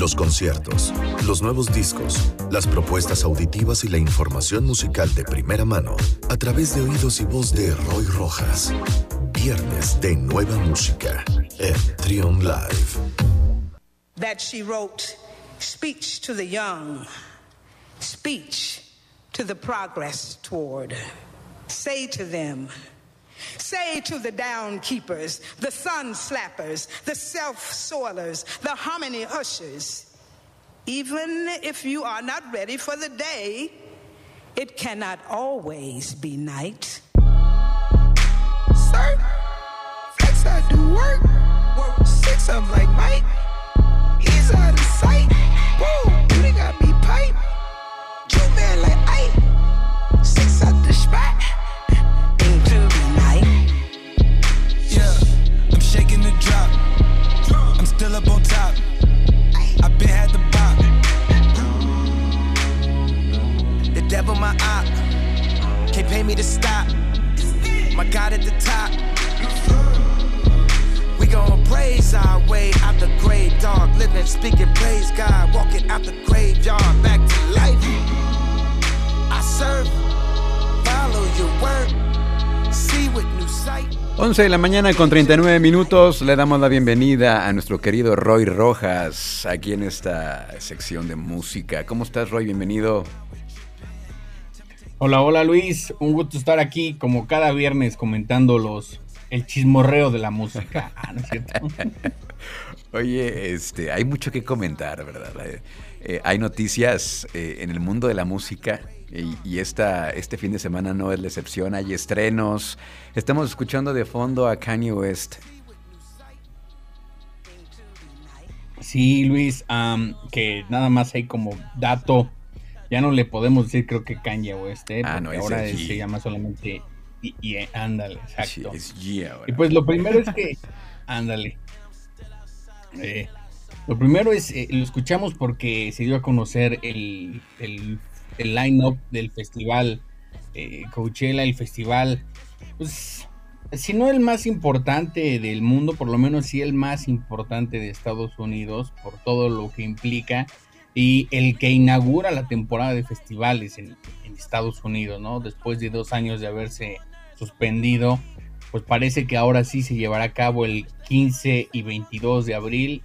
Los conciertos, los nuevos discos, las propuestas auditivas y la información musical de primera mano a través de oídos y voz de Roy Rojas. Viernes de nueva música en Trion Live. That she wrote speech to the young, speech to the progress toward. Say to them, Say to the down keepers, the sun slappers, the self soilers, the hominy ushers, even if you are not ready for the day, it cannot always be night. Sir, flex I do work. Work six of 'em like Mike. He's out of sight. Whoa, you got me pipe. You man like Ike. Six out the spot. Still up on top. I been had the bop. The devil my op. Can't pay me to stop. My God at the top. We gon' praise our way out the grave, dog. Living, speaking, praise God. Walking out the graveyard, back to life. I serve, follow your word, see with new sight. 11 de la mañana con 39 minutos. Le damos la bienvenida a nuestro querido Roy Rojas aquí en esta sección de música. ¿Cómo estás, Roy? Bienvenido. Hola, hola Luis, un gusto estar aquí como cada viernes comentando los el chismorreo de la música. Ah, ¿no es cierto? Oye, este, hay mucho que comentar, ¿verdad? Eh, eh, hay noticias eh, en el mundo de la música y, y esta, este fin de semana no es la excepción. Hay estrenos. Estamos escuchando de fondo a Kanye West. Sí, Luis, am, que nada más hay como dato. Ya no le podemos decir, creo que Kanye West, ¿eh? Ah, no, ahora es se llama solamente y, y- ándale, Sí, exacto. es Ye ahora. Y pues lo primero es que, ándale. Eh, lo primero es, eh, lo escuchamos porque se dio a conocer el, el, el line-up del festival eh, Coachella, el festival, pues, si no el más importante del mundo, por lo menos sí el más importante de Estados Unidos, por todo lo que implica, y el que inaugura la temporada de festivales en, Estados Unidos, ¿no? Después de dos años de haberse suspendido, pues parece que ahora sí se llevará a cabo el 15 y 22 de abril.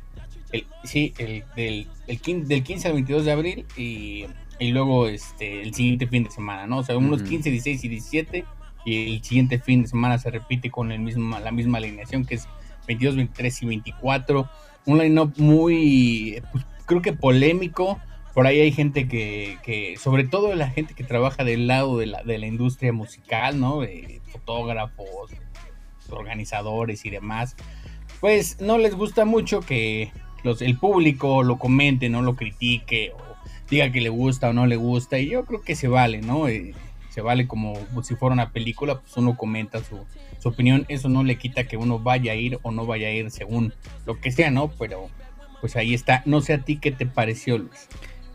El, sí, el, del, el del 15 al 22 de abril y, y luego este, el siguiente fin de semana, ¿no? O sea, unos Ujú. 15, 16 y 17 y el siguiente fin de semana se repite con el mismo, la misma alineación que es 22, 23 y 24. Un line-up muy, pues, creo que polémico. Por ahí hay gente que, que, sobre todo la gente que trabaja del lado de la, de la industria musical, ¿no? De fotógrafos, organizadores y demás, pues no les gusta mucho que los, el público lo comente, no lo critique o diga que le gusta o no le gusta. Y yo creo que se vale, ¿no? Eh, se vale como si fuera una película, pues uno comenta su, su opinión. Eso no le quita que uno vaya a ir o no vaya a ir según lo que sea, ¿no? Pero pues ahí está. No sé a ti qué te pareció, Luis.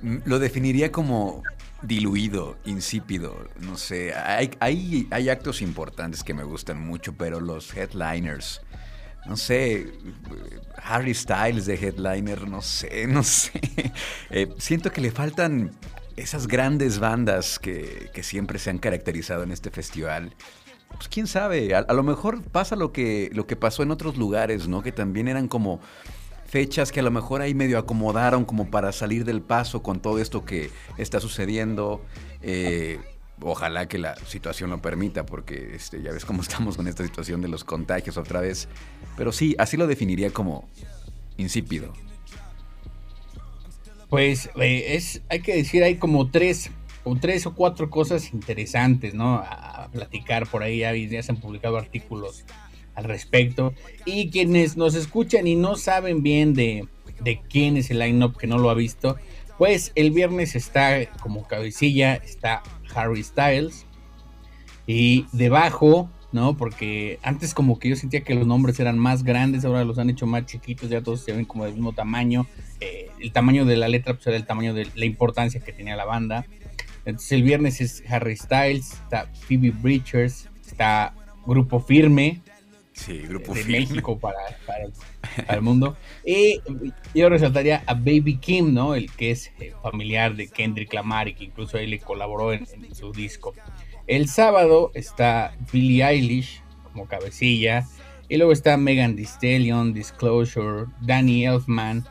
Mm, Lo definiría como diluido, insípido, no sé. Hay, hay, hay actos importantes que me gustan mucho, pero los headliners, no sé, Harry Styles de headliner, no sé, no sé. Eh, siento que le faltan esas grandes bandas que, que siempre se han caracterizado en este festival. Pues quién sabe, a, lo mejor pasa lo que, lo que pasó en otros lugares, ¿no? Que también eran como fechas que a lo mejor ahí medio acomodaron como para salir del paso con todo esto que está sucediendo. Eh, ojalá que la situación lo permita, porque este, ya ves cómo estamos con esta situación de los contagios otra vez. Pero sí, así lo definiría como insípido. Pues eh, es, hay que decir, hay como tres o tres o cuatro cosas interesantes, ¿no? A, platicar por ahí, ya, ya se han publicado artículos al respecto. Y quienes nos escuchan y no saben bien de, de quién es el line-up que no lo ha visto, pues el viernes está como cabecilla, está Harry Styles. Y debajo, ¿no? Porque antes como que yo sentía que los nombres eran más grandes, ahora los han hecho más chiquitos, ya todos se ven como del mismo tamaño. Eh, el tamaño de la letra pues era el tamaño de la importancia que tenía la banda. Entonces el viernes es Harry Styles, está Phoebe Bridgers, está Grupo Firme, Sí, grupo de. México para, para el, para el mundo. Y yo resaltaría a Baby Kim, ¿no? El que es eh, familiar de Kendrick Lamar y que incluso ahí le colaboró en, en su disco. El sábado está Billie Eilish como cabecilla. Y luego está Megan Thee Stallion, Disclosure, Danny Elfman.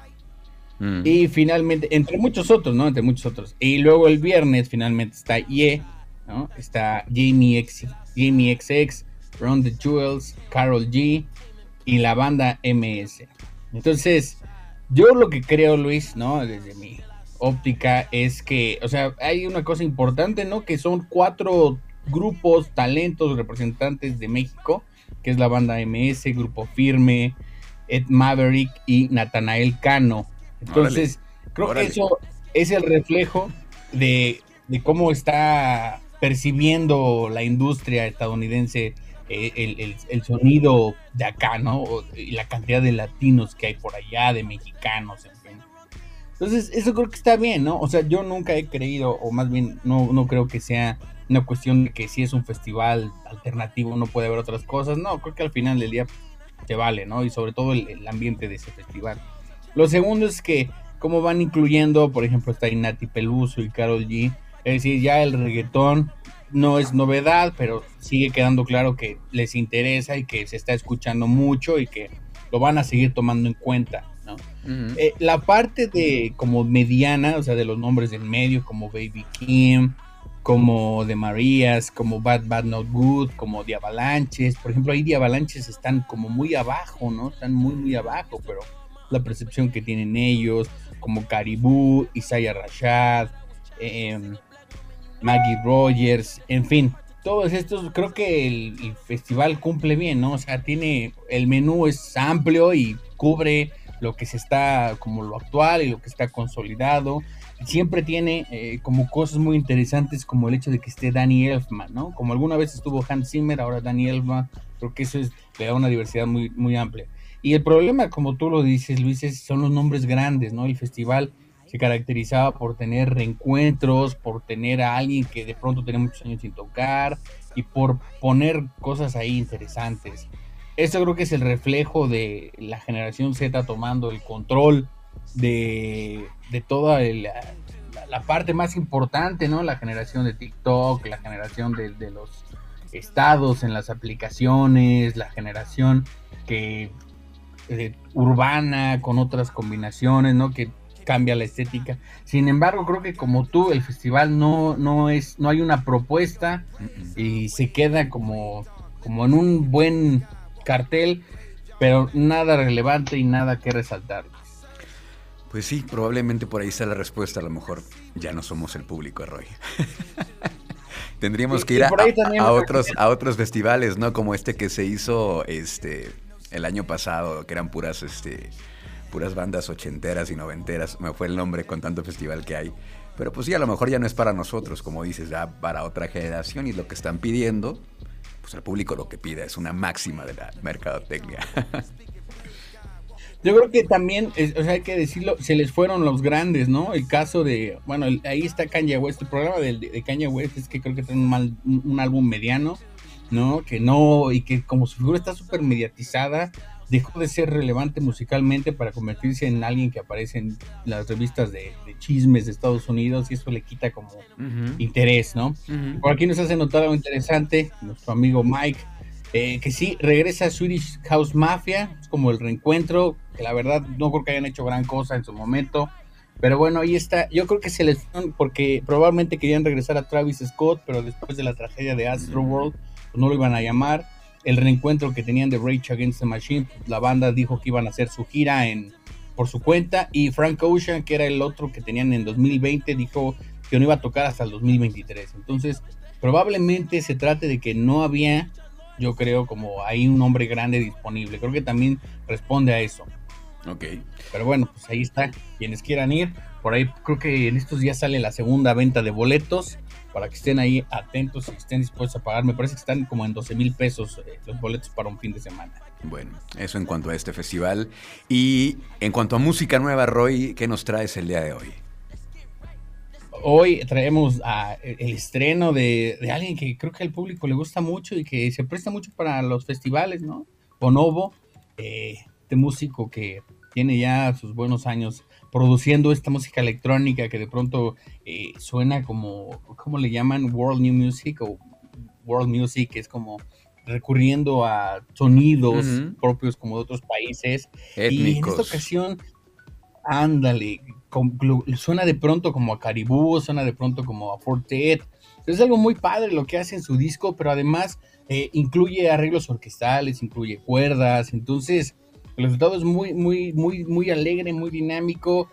Mm. Y finalmente, entre muchos otros, ¿no? Entre muchos otros. Y luego el viernes finalmente está Ye, ¿no? Está Jamie, X, Jamie XX, Ron the Jewels, Carol G y la banda MS. Entonces, yo lo que creo, Luis, ¿no? Desde mi óptica es que, o sea, hay una cosa importante, ¿no? Que son cuatro grupos, talentos, representantes de México, que es la banda MS, Grupo Firme, Ed Maverick y Natanael Cano. Entonces, creo Órale. que eso es el reflejo de, de cómo está percibiendo la industria estadounidense el, el- el sonido de acá, ¿no? Y la cantidad de latinos que hay por allá, de mexicanos, en fin. Entonces, eso creo que está bien, ¿no? O sea, yo nunca he creído, o más bien no, no creo que sea una cuestión de que si es un festival alternativo no puede haber otras cosas. No, creo que al final del día te vale, ¿no? Y sobre todo el, el ambiente de ese festival. Lo segundo es que, como van incluyendo, por ejemplo, está Nati Peluso y Carol G. Es decir, ya el reggaetón no es novedad, pero sigue quedando claro que les interesa y que se está escuchando mucho y que lo van a seguir tomando en cuenta, ¿no? Eh, la parte de como mediana, o sea, de los nombres del medio, como Baby Kim, como de Marías, como Bad Bad Not Good, como de Avalanches. Por ejemplo, ahí de Avalanches están como muy abajo, ¿no? Están muy, muy abajo, pero la percepción que tienen ellos, como Caribou, Isaiah Rashad, em, Maggie Rogers, en fin. Todos estos, creo que el, festival cumple bien, ¿no? O sea, tiene, el menú es amplio y cubre lo que se está como lo actual y lo que está consolidado. Siempre tiene eh, como cosas muy interesantes como el hecho de que esté Danny Elfman, ¿no? Como alguna vez estuvo Hans Zimmer, ahora Danny Elfman, creo que eso es, le da una diversidad muy, muy amplia. Y el problema, como tú lo dices, Luis, es- son los nombres grandes, ¿no? El festival se caracterizaba por tener reencuentros, por tener a alguien que de pronto tenía muchos años sin tocar y por poner cosas ahí interesantes. Esto creo que es el reflejo de la generación Z tomando el control de, de toda la, la parte más importante, ¿no? La generación de TikTok, la generación de, de los estados en las aplicaciones, la generación que eh, urbana con otras combinaciones, ¿no? Que cambia la estética. Sin embargo, creo que como tú, el festival no, no es, no hay una propuesta y se queda como, como en un buen cartel, pero nada relevante y nada que resaltar. Pues sí, probablemente por ahí está la respuesta. A lo mejor ya no somos el público, Roy. Tendríamos que ir a, a otros, a otros festivales, ¿no? Como este que se hizo este el año pasado, que eran puras, este, puras bandas ochenteras y noventeras. Me fue el nombre con tanto festival que hay. Pero pues sí, a lo mejor ya no es para nosotros, como dices, ya para otra generación y lo que están pidiendo, pues el público lo que pide es una máxima de la mercadotecnia. Yo creo que también, o sea, hay que decirlo, se les fueron los grandes, ¿no? El caso de, bueno, ahí está Kanye West. El problema de, de Kanye West es que creo que tiene un, mal- un- un álbum mediano, ¿no? Que no, y que como su figura está súper mediatizada, dejó de ser relevante musicalmente para convertirse en alguien que aparece en las revistas de, de chismes de Estados Unidos y eso le quita como interés, ¿no? Por aquí nos hace notar algo interesante, nuestro amigo Mike, eh, que sí, regresa a Swedish House Mafia, es como el reencuentro, que la verdad no creo que hayan hecho gran cosa en su momento, pero bueno, ahí está, yo creo que se les fueron porque probablemente querían regresar a Travis Scott, pero después de la tragedia de Astro World, pues no lo iban a llamar, el reencuentro que tenían de Rage Against the Machine, pues la banda dijo que iban a hacer su gira en por su cuenta y Frank Ocean, que era el otro que tenían en 2020, dijo que no iba a tocar hasta el 2023. Entonces, probablemente se trate de que no había, yo creo, como ahí un hombre grande disponible. Creo que también responde a eso. Ok. Pero bueno, pues ahí está. Quienes quieran ir, por ahí creo que en estos días sale la segunda venta de boletos para que estén ahí atentos y estén dispuestos a pagar. Me parece que están como en 12 mil pesos eh, los boletos para un fin de semana. Bueno, eso en cuanto a este festival. Y en cuanto a música nueva, Roy, ¿qué nos traes el día de hoy? Hoy traemos a el estreno de, de alguien que creo que al público le gusta mucho y que se presta mucho para los festivales, ¿no? Bonobo, eh, este músico que tiene ya sus buenos años produciendo esta música electrónica que de pronto eh, suena como, ¿cómo le llaman? World New Music o World Music, es como recurriendo a sonidos propios como de otros países. Y en esta ocasión, ándale, suena de pronto como a Caribú, suena de pronto como a Fortet. Es algo muy padre lo que hace en su disco, pero además eh, incluye arreglos orquestales, incluye cuerdas, entonces el resultado es muy, muy, muy, muy alegre, muy dinámico,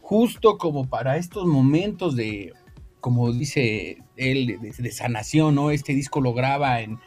justo como para estos momentos de, como dice él, de, sanación, ¿no? Este disco lo graba en,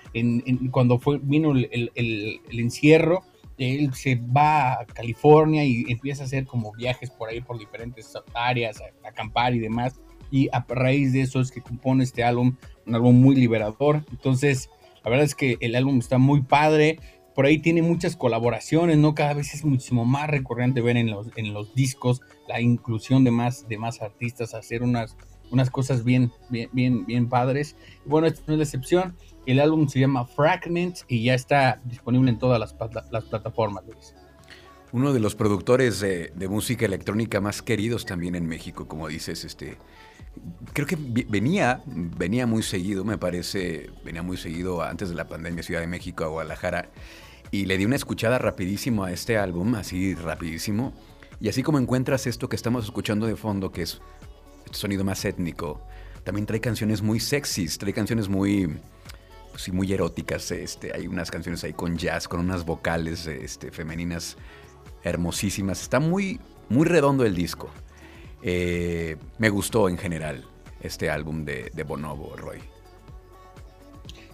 cuando fue, vino el, encierro, él se va a California y empieza a hacer como viajes por ahí, por diferentes áreas, a, acampar y demás, y a raíz de eso es que compone este álbum, un álbum muy liberador, entonces la verdad es que el álbum está muy padre, por ahí tiene muchas colaboraciones, ¿no? Cada vez es muchísimo más recurrente ver en los, en los discos la inclusión de más, de más artistas, hacer unas, unas cosas bien, bien, bien, bien padres. bueno, esta no es la excepción. El álbum se llama Fragments y ya está disponible en todas las, las plataformas, Luis. Uno de los productores de, de, música electrónica más queridos también en México, como dices, este, creo que venía, venía muy seguido, me parece, venía muy seguido antes de la pandemia Ciudad de México a Guadalajara y le di una escuchada rapidísimo a este álbum, así rapidísimo. Y así como encuentras esto que estamos escuchando de fondo, que es este sonido más étnico, también trae canciones muy sexys, trae canciones muy, pues muy eróticas. Este, hay unas canciones ahí con jazz, con unas vocales este, femeninas hermosísimas. Está muy, muy redondo el disco. Eh, me gustó en general este álbum de, de Bonobo, Roy.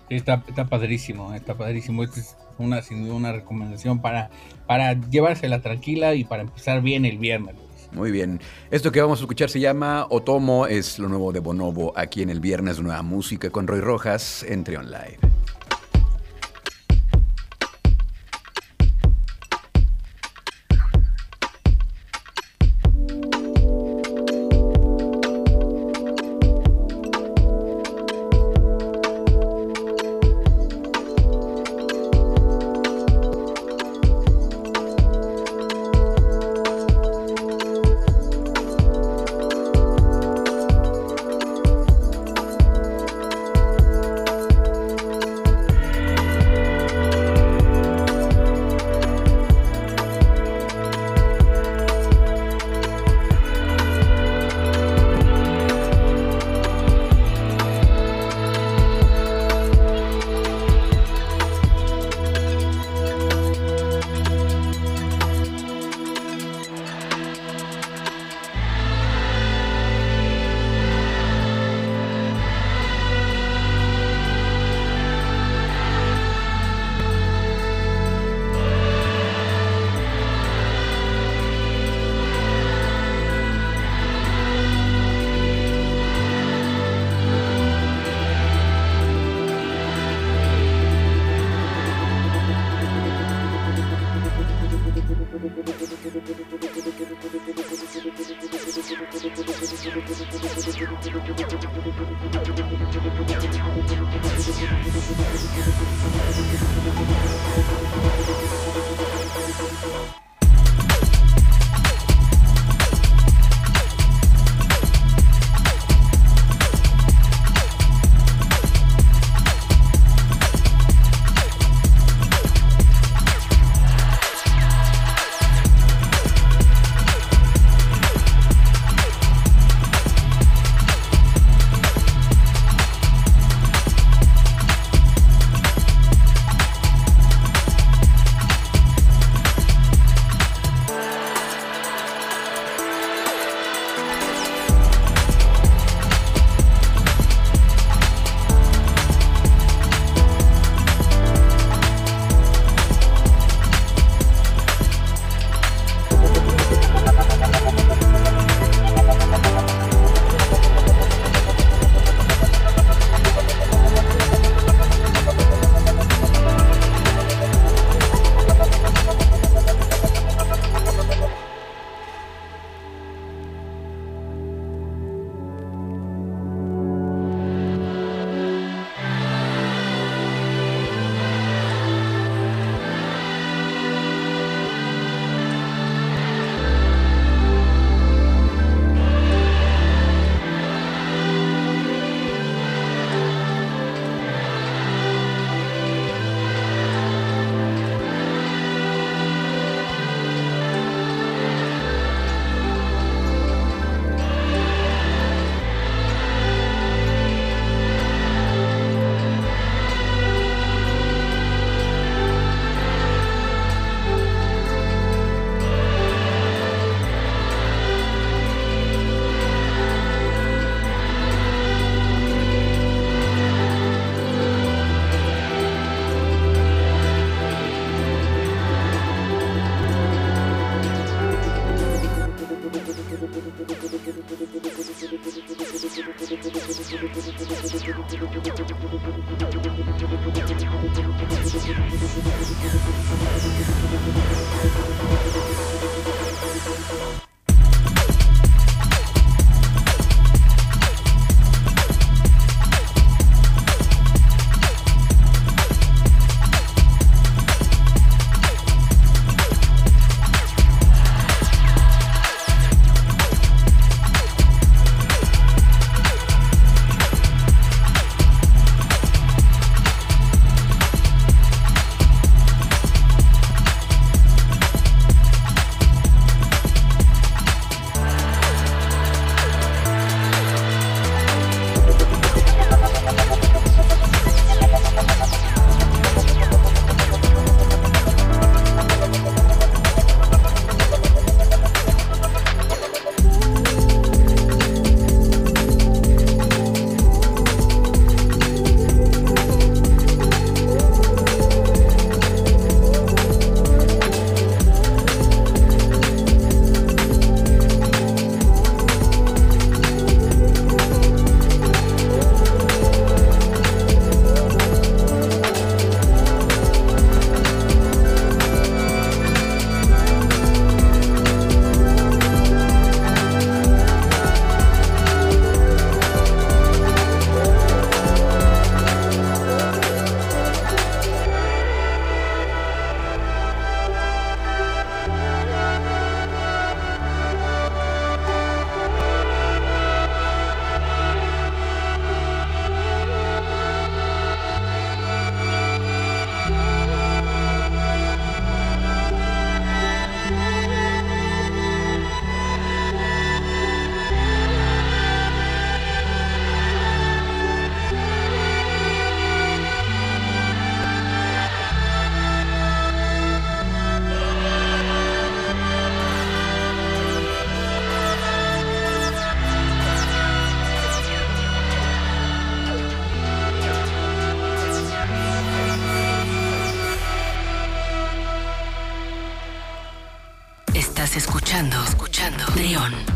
Está, está padrísimo, está padrísimo. Este es una, sin duda, una recomendación para, para llevársela tranquila y para empezar bien el viernes. Muy bien. Esto que vamos a escuchar se llama Otomo, es lo nuevo de Bonobo aquí en el Viernes Nueva Música con Roy Rojas en Trion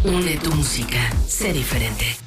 Une tu música. Sé diferente.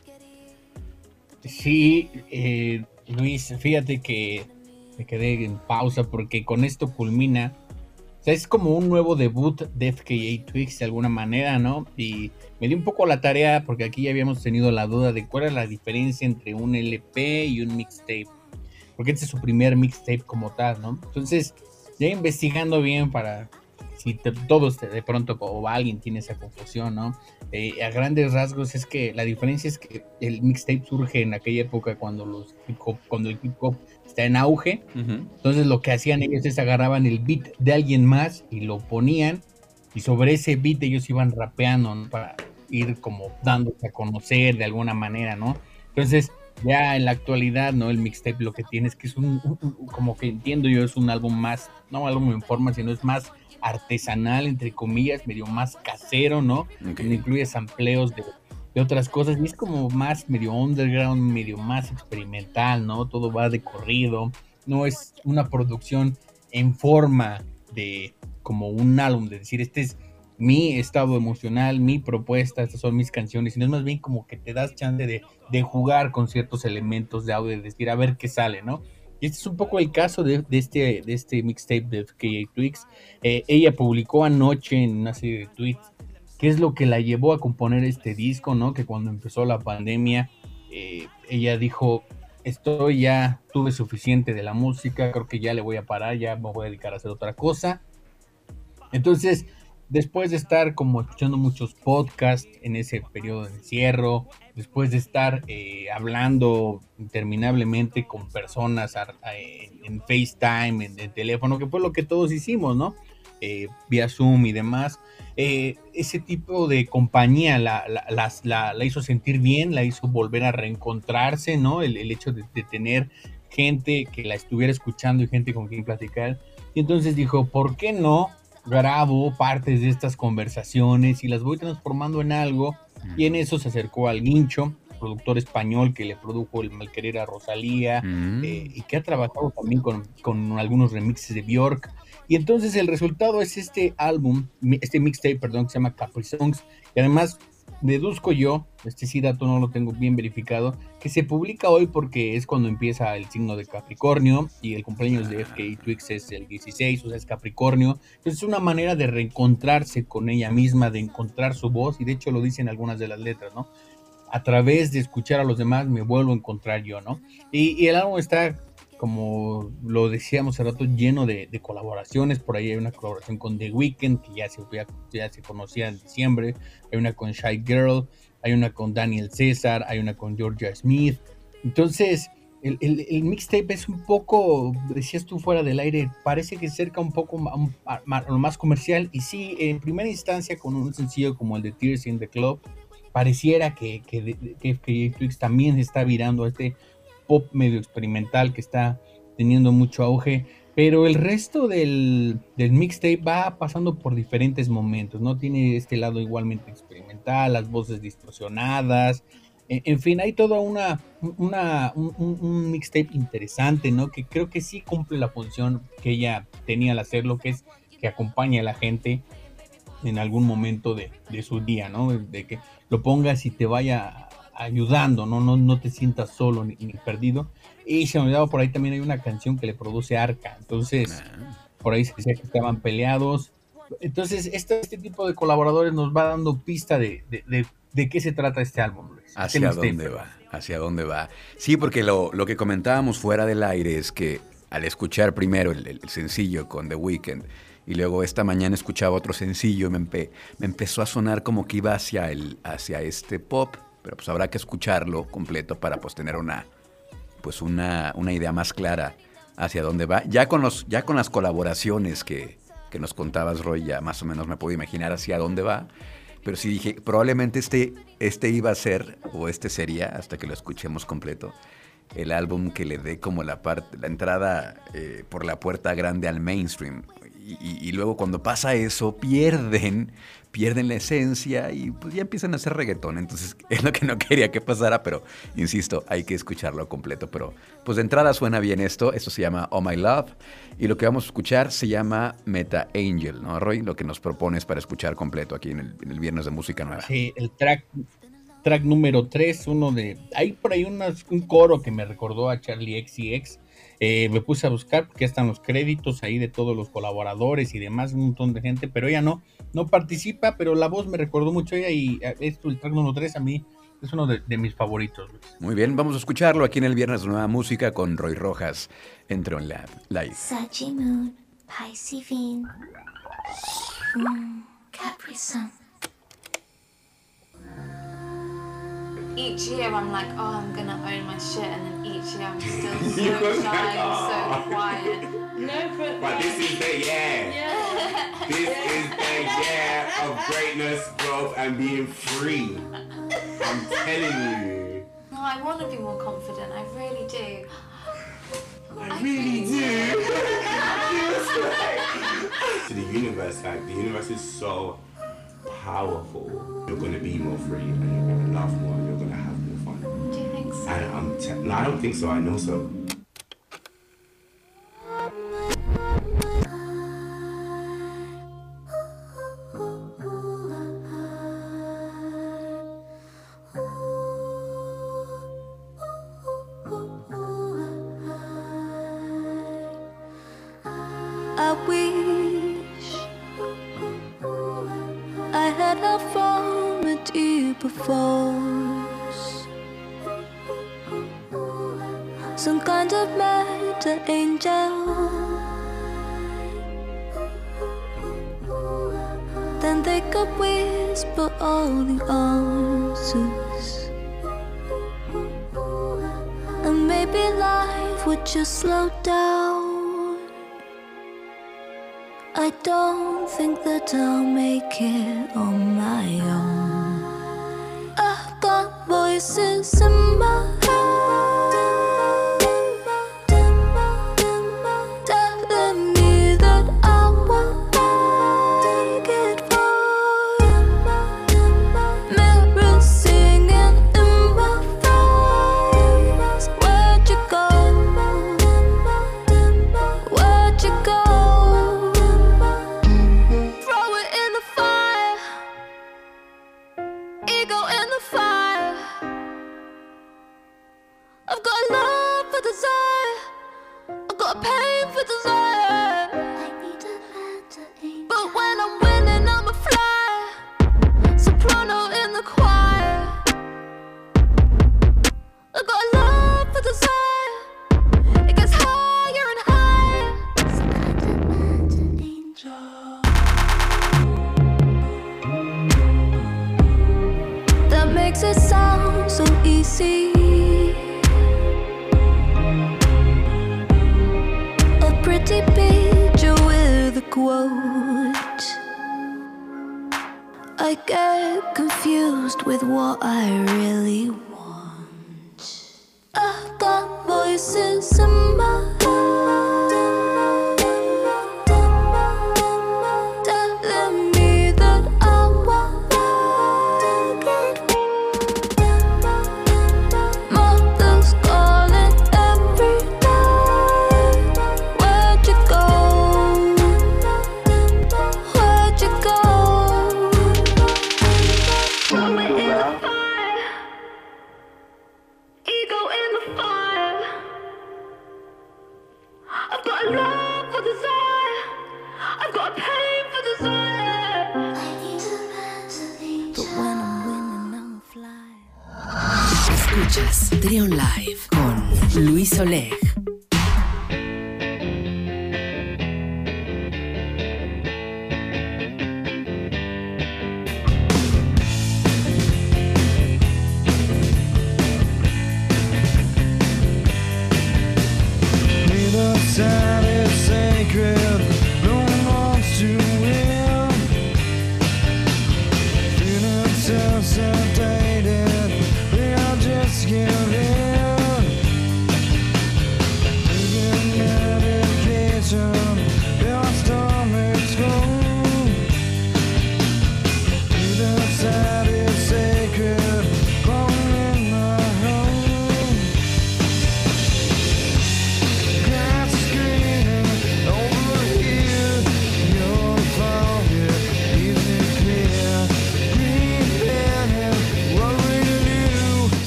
Sí, eh, Luis, fíjate que me quedé en pausa porque con esto culmina. O sea, es como un nuevo debut de FKA Twix de alguna manera, ¿no? Y me di un poco la tarea porque aquí ya habíamos tenido la duda de cuál es la diferencia entre un LP y un mixtape. Porque este es su primer mixtape como tal, ¿no? Entonces, ya investigando bien para si todos de pronto o alguien tiene esa confusión, ¿no? Eh, a grandes rasgos es que la diferencia es que el mixtape surge en aquella época cuando los hip hop, cuando el hip hop está en auge. Entonces lo que hacían ellos es agarraban el beat de alguien más y lo ponían y sobre ese beat ellos iban rapeando ¿no? para ir como dándose a conocer de alguna manera, ¿no? Entonces, ya en la actualidad, ¿no? El mixtape lo que tiene es que es un, como que entiendo yo, es un álbum más, no álbum en forma, sino es más artesanal, entre comillas, medio más casero, ¿no? Que incluye sampleos de, de, otras cosas y es como más medio underground, medio más experimental, ¿no? Todo va de corrido, no es una producción en forma de como un álbum, de decir, este es mi estado emocional, mi propuesta, estas son mis canciones, sino es más bien como que te das chance de, jugar con ciertos elementos de audio, de decir, a ver qué sale, ¿no? Y este es un poco el caso de, este, de este mixtape de FKA Twix. Eh, ella publicó anoche en una serie de tweets qué es lo que la llevó a componer este disco, ¿no? Que cuando empezó la pandemia, eh, ella dijo, estoy ya, tuve suficiente de la música, creo que ya le voy a parar, ya me voy a dedicar a hacer otra cosa. Entonces, después de estar como escuchando muchos podcasts en ese periodo de encierro, después de estar eh, hablando interminablemente con personas en, FaceTime, en, teléfono, que fue lo que todos hicimos, ¿no? Eh, vía Zoom y demás. Eh, ese tipo de compañía la, la, hizo sentir bien, la hizo volver a reencontrarse, ¿no? El, hecho de, tener gente que la estuviera escuchando y gente con quien platicar. Y entonces dijo, ¿por qué no grabo partes de estas conversaciones y las voy transformando en algo? Y en eso se acercó al Guincho, productor español que le produjo el Malquerer a Rosalía mm. eh, y que ha trabajado también con, con algunos remixes de Bjork. Y entonces el resultado es este álbum, este mixtape, perdón, que se llama Capri Songs, y además deduzco yo, este sí dato no lo tengo bien verificado, que se publica hoy porque es cuando empieza el signo de Capricornio y el cumpleaños de FK Twix es el 16, o sea, es Capricornio. Entonces es una manera de reencontrarse con ella misma, de encontrar su voz, y de hecho lo dicen algunas de las letras, ¿no? A través de escuchar a los demás me vuelvo a encontrar yo, ¿no? Y, y el álbum está como lo decíamos hace rato, lleno de, colaboraciones. Por ahí hay una colaboración con The Weeknd, que ya se, conocía en diciembre. Hay una con Shy Girl, hay una con Daniel César, hay una con Georgia Smith. Entonces, el, el, mixtape es un poco, decías tú fuera del aire, parece que cerca un poco a, lo más comercial. Y sí, en primera instancia, con un sencillo como el de Tears in the Club, pareciera que, que, que, que también está virando a este pop medio experimental que está teniendo mucho auge, pero el resto del, mixtape va pasando por diferentes momentos, ¿no? Tiene este lado igualmente experimental, las voces distorsionadas, en, fin, hay toda una, una un, mixtape interesante, ¿no? Que creo que sí cumple la función que ella tenía al hacerlo, que es que acompañe a la gente en algún momento de, de su día, ¿no? De que lo pongas y te vaya ayudando, ¿no? No, no te sientas solo ni, perdido. Y se me olvidaba por ahí también hay una canción que le produce Arca. Entonces, ah. por ahí se decía que estaban peleados. Entonces, este, este tipo de colaboradores nos va dando pista de, de, qué se trata este álbum, Luis. ¿Hacia dónde va? ¿Hacia dónde va? Sí, porque lo, lo, que comentábamos fuera del aire es que al escuchar primero el, sencillo con The Weeknd y luego esta mañana escuchaba otro sencillo, me, me empezó a sonar como que iba hacia, el, hacia este pop pero pues habrá que escucharlo completo para pues tener una, pues una, una idea más clara hacia dónde va. Ya con, los, ya con las colaboraciones que, que nos contabas, Roy, ya más o menos me puedo imaginar hacia dónde va. Pero sí dije, probablemente este, este iba a ser, o este sería, hasta que lo escuchemos completo, el álbum que le dé como la, parte, la entrada eh, por la puerta grande al mainstream. y, luego cuando pasa eso, pierden pierden la esencia y pues ya empiezan a hacer reggaetón. Entonces es lo que no quería que pasara, pero insisto, hay que escucharlo completo. Pero pues de entrada suena bien esto. Esto se llama Oh My Love. Y lo que vamos a escuchar se llama Meta Angel, ¿no, Roy? Lo que nos propones para escuchar completo aquí en el, Viernes de Música Nueva. Sí, el track, track número 3, uno de... Hay por ahí un coro que me recordó a Charlie XCX eh, me puse a buscar porque están los créditos ahí de todos los colaboradores y demás, un montón de gente, pero ella no, no participa, pero la voz me recordó mucho a ella y eh, esto, el track número 3 a mí es uno de, mis favoritos. Muy bien, vamos a escucharlo aquí en el Viernes de Nueva Música con Roy Rojas en Tron Lab Live. Each year I'm like, oh, I'm gonna own my shit, and then each year I'm still so shy and so quiet. No, but, but this is the year. Yeah. This yeah. is the year of greatness, growth, and being free. I'm telling you. No, I want to be more confident. I really do. I, I really do. to the universe, like the universe is so powerful, you're going to be more free and you're going to laugh more and you're going to have more fun. Do you think so? And I'm te- no, I don't think so. I know so. verses.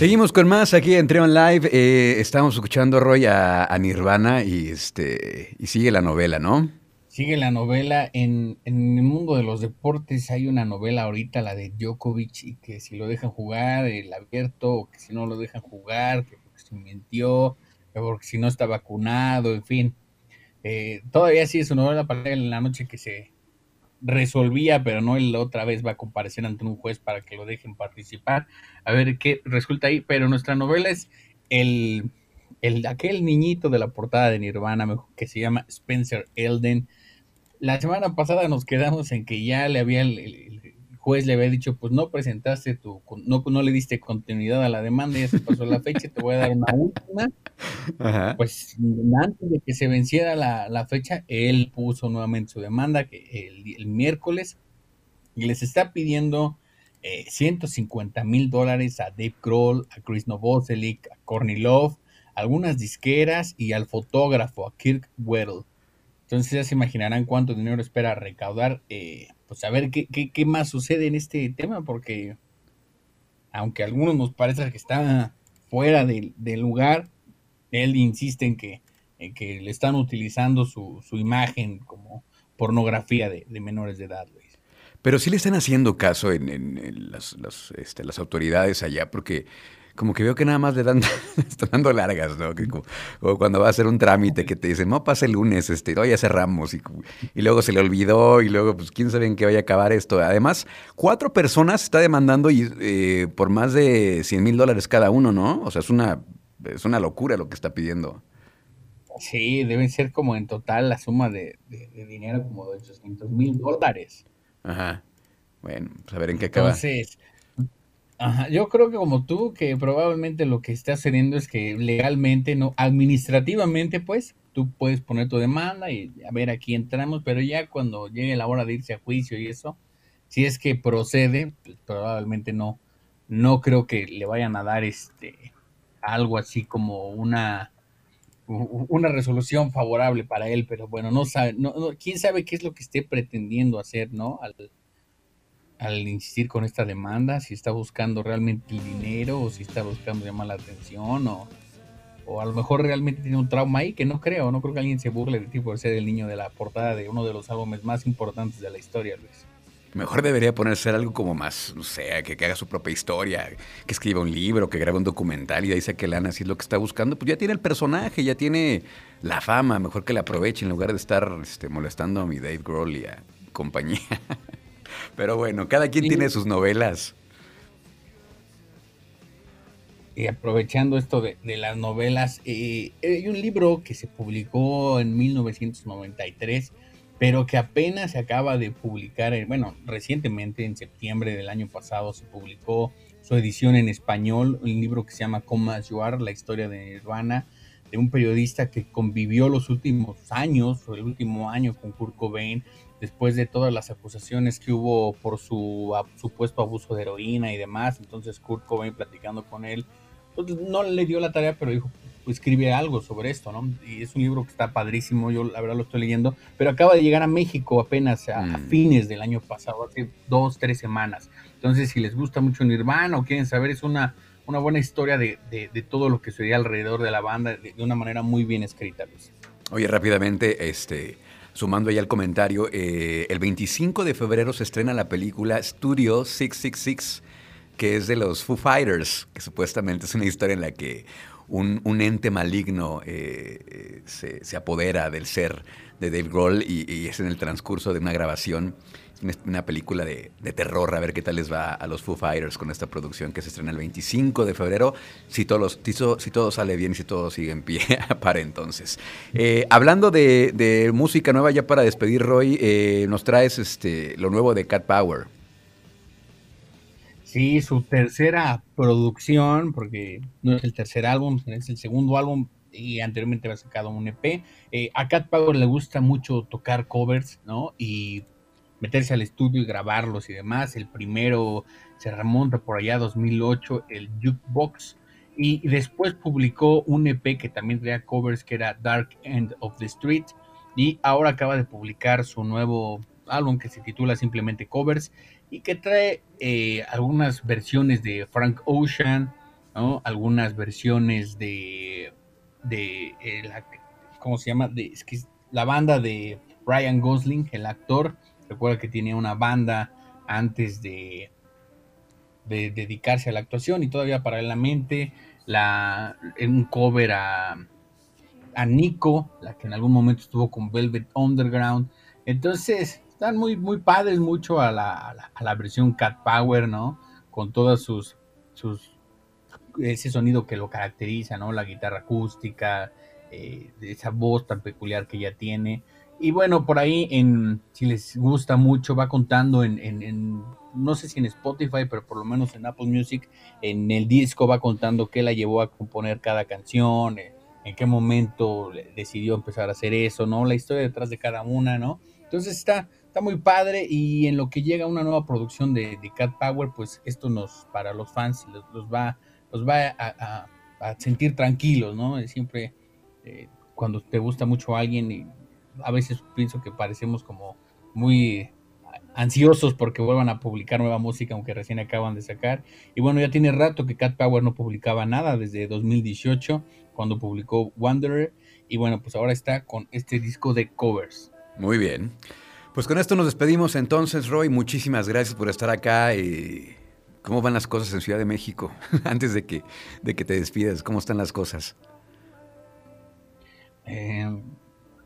Seguimos con más aquí en Treon Live. Eh, estamos escuchando Roy a, Nirvana y este y sigue la novela, ¿no? Sigue la novela. En, en el mundo de los deportes hay una novela ahorita, la de Djokovic, y que si lo dejan jugar, el abierto, o que si no lo dejan jugar, que porque se mintió, que porque si no está vacunado, en fin. Eh, todavía sí es una novela para en la noche que se resolvía, pero no él otra vez va a comparecer ante un juez para que lo dejen participar. A ver qué resulta ahí. Pero nuestra novela es el, el aquel niñito de la portada de Nirvana que se llama Spencer Elden. La semana pasada nos quedamos en que ya le había el juez le había dicho, pues no presentaste tu, no, no le diste continuidad a la demanda, ya se pasó la fecha, te voy a dar una última. Pues antes de que se venciera la, fecha, él puso nuevamente su demanda que el, miércoles y les está pidiendo eh, 150 mil dólares a Dave Grohl, a Chris Novoselic, a Courtney Love, algunas disqueras y al fotógrafo, a Kirk Weddle. Entonces ya se imaginarán cuánto dinero espera recaudar. eh, pues a ver qué, qué, qué más sucede en este tema, porque aunque a algunos nos parece que está fuera del, del lugar, él insiste en que, le están utilizando su, imagen como pornografía de, menores de edad. Luis. Pero sí le están haciendo caso en, en- en las, este, autoridades allá, porque como que veo que nada más le dan, están dando largas, ¿no? Como, cuando va a hacer un trámite que te dicen, no, pasa el lunes, este, no, ya cerramos, y, y, luego se le olvidó, y luego, pues, quién sabe en qué vaya a acabar esto. Además, cuatro personas está demandando y, eh, por más de 100 mil dólares cada uno, ¿no? O sea, es una, es una locura lo que está pidiendo. Sí, deben ser como en total la suma de, dinero como de 800 mil dólares. Ajá. Bueno, pues a ver en qué acaba. Entonces, Ajá, yo creo que como tú, que probablemente lo que está sucediendo es que legalmente, no, administrativamente, pues, tú puedes poner tu demanda y a ver aquí entramos, pero ya cuando llegue la hora de irse a juicio y eso, si es que procede, pues, probablemente no, no creo que le vayan a dar este algo así como una una resolución favorable para él, pero bueno, no sabe, no, quién sabe qué es lo que esté pretendiendo hacer, ¿no? Al, al insistir con esta demanda, si está buscando realmente el dinero o si está buscando llamar la atención o, o a lo mejor realmente tiene un trauma ahí que no creo, no creo que alguien se burle de ti por ser el niño de la portada de uno de los álbumes más importantes de la historia, Luis. Mejor debería ponerse algo como más, no sé, que, haga su propia historia, que escriba un libro, que grabe un documental y ahí dice que Lana si es lo que está buscando. Pues ya tiene el personaje, ya tiene la fama, mejor que la aproveche en lugar de estar este, molestando a mi Dave Grohl y a compañía. Pero bueno, cada quien tiene sus novelas. Y aprovechando esto de, las novelas, eh, hay un libro que se publicó en 1993, pero que apenas se acaba de publicar, bueno, recientemente, en septiembre del año pasado, se publicó su edición en español, un libro que se llama Come As You la historia de Nirvana, de un periodista que convivió los últimos años, o el último año con Kurt Cobain, después de todas las acusaciones que hubo por su supuesto abuso de heroína y demás. Entonces Kurt Cobain platicando con él, pues no le dio la tarea, pero dijo, escribe algo sobre esto, ¿no? Y es un libro que está padrísimo, yo la verdad lo estoy leyendo, pero acaba de llegar a México apenas a, mm. fines del año pasado, hace dos, tres semanas. Entonces, si les gusta mucho Nirvana o quieren saber, es una, una buena historia de, todo lo que sería alrededor de la banda, de, una manera muy bien escrita, Luis. Oye, rápidamente, este, sumando ahí al comentario, eh, el 25 de febrero se estrena la película Studio 666, que es de los Foo Fighters, que supuestamente es una historia en la que un, ente maligno eh, eh, se, apodera del ser de Dave Grohl y, es en el transcurso de una grabación una película de, terror, a ver qué tal les va a los Foo Fighters con esta producción que se estrena el 25 de febrero, si todo, si todo sale bien y si todo sigue en pie para entonces. Eh, hablando de, música nueva, ya para despedir, Roy, nos traes este, lo nuevo de Cat Power. Sí, su tercera producción, porque no es el tercer álbum, es el segundo álbum y anteriormente había sacado un EP. Eh, a Cat Power le gusta mucho tocar covers, ¿no? Y meterse al estudio y grabarlos y demás. El primero se remonta por allá 2008, el Jukebox. Y después publicó un EP que también traía covers que era Dark End of the Street. Y ahora acaba de publicar su nuevo álbum que se titula simplemente Covers y que trae eh, algunas versiones de Frank Ocean, algunas versiones de, de eh, la, ¿cómo se llama? De, es que la banda de Ryan Gosling, el actor, Recuerda que tenía una banda antes de, de dedicarse a la actuación y todavía paralelamente la, un cover a, a Nico, la que en algún momento estuvo con Velvet Underground. Entonces, están muy, muy padres mucho a la, a la, versión Cat Power, ¿no? Con todas sus, sus, ese sonido que lo caracteriza, ¿no? La guitarra acústica, eh, esa voz tan peculiar que ella tiene. Y bueno, por ahí, en, si les gusta mucho, va contando en, no sé si en Spotify, pero por lo menos en Apple Music, en el disco va contando qué la llevó a componer cada canción, eh, en qué momento decidió empezar a hacer eso, ¿no? La historia detrás de cada una, ¿no? Entonces está, está muy padre y en lo que llega una nueva producción de, Cat Power, pues esto nos, para los fans, los, va, los va a, sentir tranquilos, ¿no? Siempre eh, cuando te gusta mucho alguien y a veces pienso que parecemos como muy ansiosos porque vuelvan a publicar nueva música, aunque recién acaban de sacar. Y bueno, ya tiene rato que Cat Power no publicaba nada, desde 2018, cuando publicó Wanderer. Y bueno, pues ahora está con este disco de covers. Muy bien. Pues con esto nos despedimos entonces, Roy. Muchísimas gracias por estar acá y ¿Cómo van las cosas en Ciudad de México? Antes de que, de que te despidas, ¿cómo están las cosas? Eh,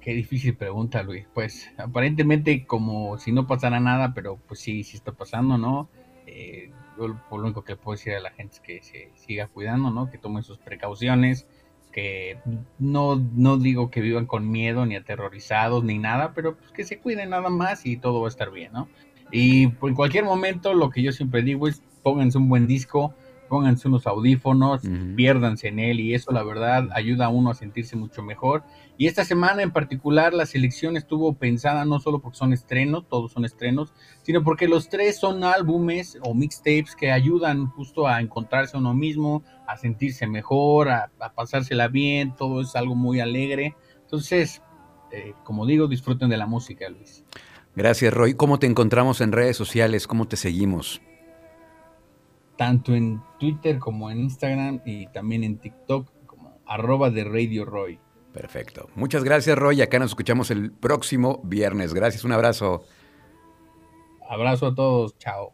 qué difícil pregunta, Luis. Pues aparentemente como si no pasara nada, pero pues sí, sí está pasando, ¿no? Eh, yo lo único que puedo decir a la gente es que se siga cuidando, ¿no? Que tomen sus precauciones, que no, no digo que vivan con miedo ni aterrorizados ni nada, pero pues que se cuiden nada más y todo va a estar bien, ¿no? Y en cualquier momento lo que yo siempre digo es pónganse un buen disco, pónganse unos audífonos, piérdanse en él y eso la verdad ayuda a uno a sentirse mucho mejor. Y esta semana en particular la selección estuvo pensada no solo porque son estrenos, todos son estrenos, sino porque los tres son álbumes o mixtapes que ayudan justo a encontrarse a uno mismo, a sentirse mejor, a, pasársela bien, todo es algo muy alegre. Entonces, eh, como digo, disfruten de la música, Luis. Gracias, Roy. ¿Cómo te encontramos en redes sociales? ¿Cómo te seguimos? tanto en Twitter como en Instagram y también en TikTok como arroba de Radio Roy. Perfecto. Muchas gracias, Roy. Acá nos escuchamos el próximo viernes. Gracias, un abrazo. Abrazo a todos. Chao.